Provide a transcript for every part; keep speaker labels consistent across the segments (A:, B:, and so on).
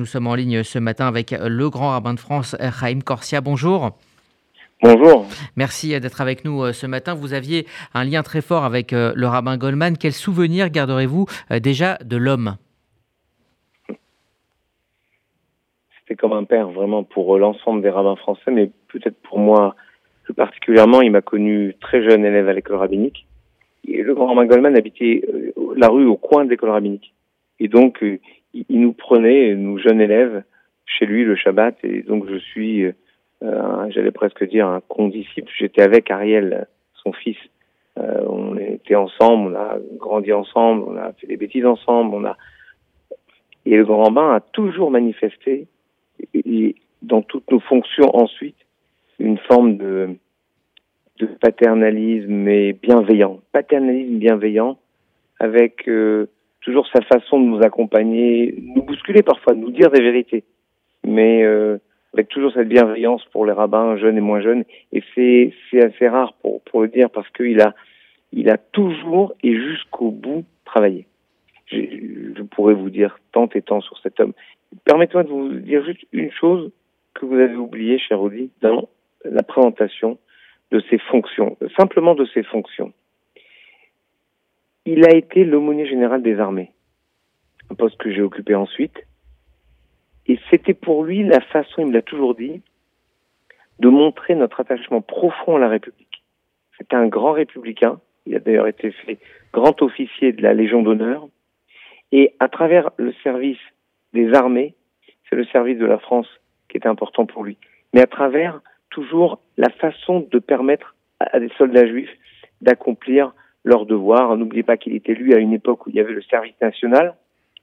A: Nous sommes en ligne ce matin avec le grand rabbin de France, Chaim Corsia. Bonjour.
B: Bonjour.
A: Merci d'être avec nous euh, ce matin. Vous aviez un lien très fort avec euh, le rabbin Goldman. Quel souvenir garderez-vous euh, déjà de l'homme?
B: C'était comme un père vraiment pour l'ensemble des rabbins français, mais peut-être pour moi plus particulièrement. Il m'a connu très jeune élève à l'école rabbinique. Et le grand rabbin Goldman habitait la rue au coin de l'école rabbinique. Et donc, il nous prenait, nous jeunes élèves, chez lui le Shabbat. Et donc je suis, euh, j'allais presque dire, un condisciple. J'étais avec Ariel, son fils. Euh, on était ensemble, on a grandi ensemble, on a fait des bêtises ensemble. Et le grand bain a toujours manifesté, et, dans toutes nos fonctions ensuite, une forme de, paternalisme mais bienveillant. Paternalisme bienveillant avec euh, toujours sa façon de nous accompagner, nous bousculer parfois, nous dire des vérités, mais euh, avec toujours cette bienveillance pour les rabbins jeunes et moins jeunes. Et c'est c'est assez rare pour pour le dire parce qu'il a il a toujours et jusqu'au bout travaillé. Je, je, pourrais vous dire tant et tant sur cet homme. Permettez-moi de vous dire juste une chose que vous avez oubliée, cher Audi, dans la présentation de ses fonctions, simplement de ses fonctions il a été l'aumônier général des armées, un poste que j'ai occupé ensuite. Et c'était pour lui la façon, il me l'a toujours dit, de montrer notre attachement profond à la République. C'était un grand républicain. Il a d'ailleurs été fait grand officier de la Légion d'honneur. Et à travers le service des armées, c'est le service de la France qui était important pour lui. Mais à travers toujours la façon de permettre à des soldats juifs d'accomplir leur devoir. N'oubliez pas qu'il était élu à une époque où il y avait le service national.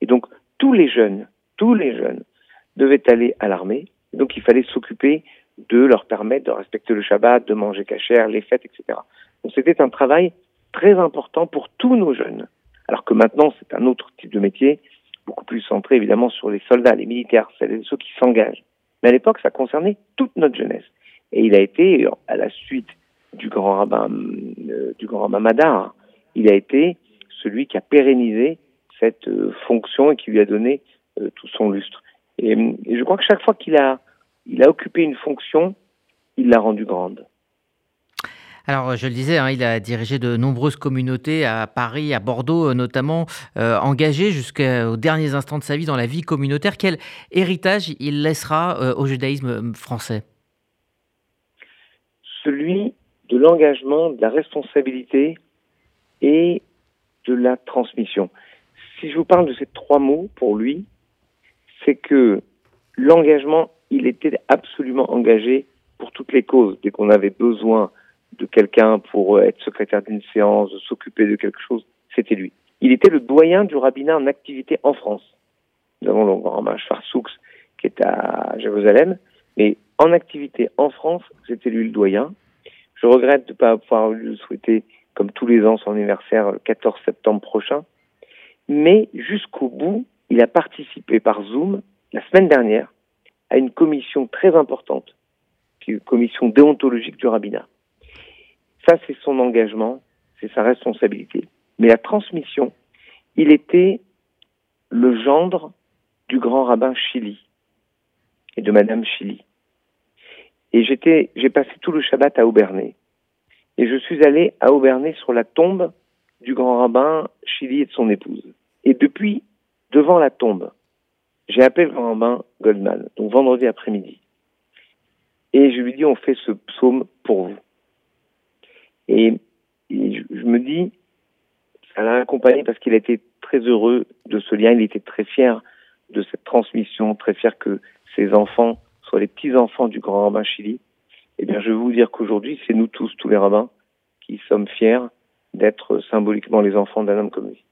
B: Et donc, tous les jeunes, tous les jeunes devaient aller à l'armée. Donc, il fallait s'occuper de leur permettre de respecter le Shabbat, de manger cachère, les fêtes, etc. Donc, c'était un travail très important pour tous nos jeunes. Alors que maintenant, c'est un autre type de métier, beaucoup plus centré évidemment sur les soldats, les militaires, ceux qui s'engagent. Mais à l'époque, ça concernait toute notre jeunesse. Et il a été, à la suite du grand rabbin, euh, du grand rabbin Madar. Il a été celui qui a pérennisé cette euh, fonction et qui lui a donné euh, tout son lustre. Et, et, je crois que chaque fois qu'il a, il a occupé une fonction, il l'a rendue grande.
A: Alors, je le disais, hein, il a dirigé de nombreuses communautés à Paris, à Bordeaux notamment, euh, engagé jusqu'aux derniers instants de sa vie dans la vie communautaire. Quel héritage il laissera euh, au judaïsme français?
B: Celui de l'engagement, de la responsabilité et de la transmission. Si je vous parle de ces trois mots pour lui, c'est que l'engagement, il était absolument engagé pour toutes les causes. Dès qu'on avait besoin de quelqu'un pour être secrétaire d'une séance, s'occuper de quelque chose, c'était lui. Il était le doyen du rabbinat en activité en France. Nous avons le grand rabbin Schwarzoux qui est à Jérusalem, mais en activité en France, c'était lui le doyen. Je regrette de ne pas pouvoir lui souhaiter, comme tous les ans, son anniversaire le 14 septembre prochain. Mais jusqu'au bout, il a participé par Zoom la semaine dernière à une commission très importante, qui est une commission déontologique du rabbinat. Ça, c'est son engagement, c'est sa responsabilité. Mais la transmission, il était le gendre du grand rabbin Chili et de Madame Chili. Et j'ai passé tout le Shabbat à Aubernay. Et je suis allé à Aubernay sur la tombe du grand rabbin Chili et de son épouse. Et depuis, devant la tombe, j'ai appelé le grand rabbin Goldman, donc vendredi après-midi. Et je lui dis, on fait ce psaume pour vous. Et, je, je, me dis, ça l'a accompagné parce qu'il a été très heureux de ce lien, il était très fier de cette transmission, très fier que ses enfants soit les petits-enfants du grand rabbin Chili, eh bien, je veux vous dire qu'aujourd'hui, c'est nous tous, tous les rabbins, qui sommes fiers d'être symboliquement les enfants d'un homme comme lui.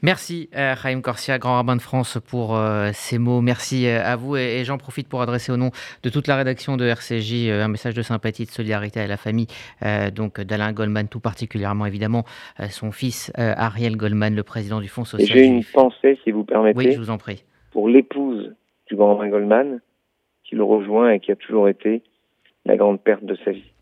A: Merci euh, Chaim Corsia, grand rabbin de France, pour euh, ces mots. Merci euh, à vous et, et j'en profite pour adresser au nom de toute la rédaction de RCJ euh, un message de sympathie, de solidarité à la famille donc d'Alain Goldman, tout particulièrement évidemment son fils Ariel Goldman, le président du Fonds social.
B: J'ai une pensée, si vous permettez.
A: Oui, je vous en prie.
B: Pour l'épouse du grand rabbin Goldman, qui le rejoint et qui a toujours été la grande perte de sa vie.